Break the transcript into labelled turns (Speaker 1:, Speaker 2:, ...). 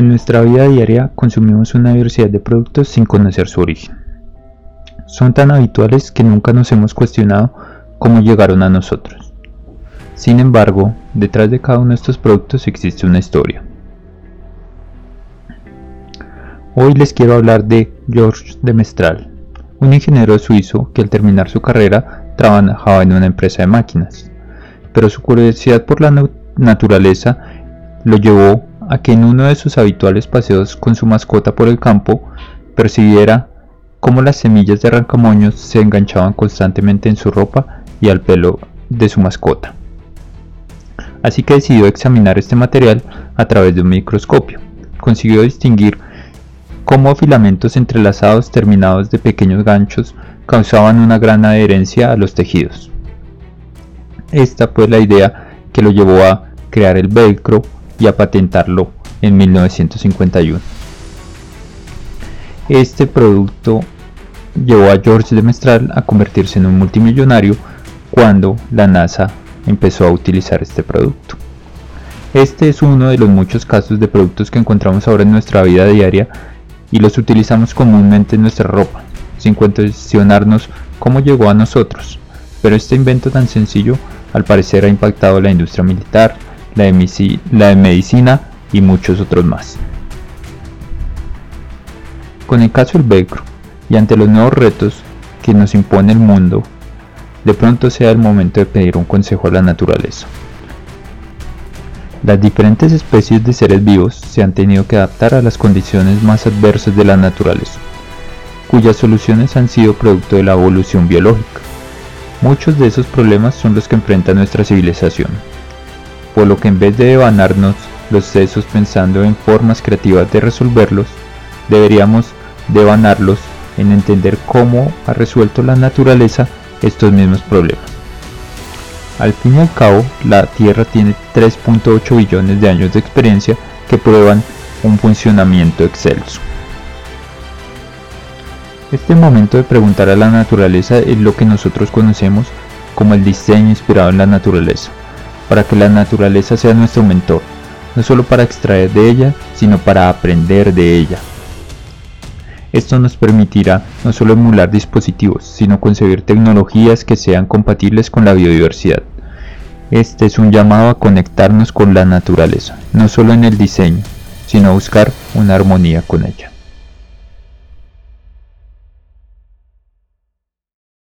Speaker 1: En nuestra vida diaria consumimos una diversidad de productos sin conocer su origen. Son tan habituales que nunca nos hemos cuestionado cómo llegaron a nosotros. Sin embargo, detrás de cada uno de estos productos existe una historia. Hoy les quiero hablar de Georges de Mestral, un ingeniero suizo que al terminar su carrera trabajaba en una empresa de máquinas, pero su curiosidad por la naturaleza lo llevó a que en uno de sus habituales paseos con su mascota por el campo percibiera cómo las semillas de rancamoños se enganchaban constantemente en su ropa y al pelo de su mascota. Así que decidió examinar este material a través de un microscopio. Consiguió distinguir cómo filamentos entrelazados terminados de pequeños ganchos causaban una gran adherencia a los tejidos. Esta fue la idea que lo llevó a crear el velcro y a patentarlo en 1951. Este producto llevó a George de Mestral a convertirse en un multimillonario cuando la NASA empezó a utilizar este producto. Este es uno de los muchos casos de productos que encontramos ahora en nuestra vida diaria y los utilizamos comúnmente en nuestra ropa, sin cuestionarnos cómo llegó a nosotros. Pero este invento tan sencillo al parecer ha impactado la industria militar, la de, medicina y muchos otros más. Con el caso del velcro y ante los nuevos retos que nos impone el mundo, de pronto sea el momento de pedir un consejo a la naturaleza. Las diferentes especies de seres vivos se han tenido que adaptar a las condiciones más adversas de la naturaleza, cuyas soluciones han sido producto de la evolución biológica. Muchos de esos problemas son los que enfrenta nuestra civilización, por lo que en vez de devanarnos los sesos pensando en formas creativas de resolverlos, deberíamos devanarlos en entender cómo ha resuelto la naturaleza estos mismos problemas. Al fin y al cabo, la Tierra tiene 3.8 billones de años de experiencia que prueban un funcionamiento excelso. Este momento de preguntar a la naturaleza es lo que nosotros conocemos como el diseño inspirado en la naturaleza para que la naturaleza sea nuestro mentor, no solo para extraer de ella, sino para aprender de ella. Esto nos permitirá no solo emular dispositivos, sino concebir tecnologías que sean compatibles con la biodiversidad. Este es un llamado a conectarnos con la naturaleza, no solo en el diseño, sino a buscar una armonía con ella.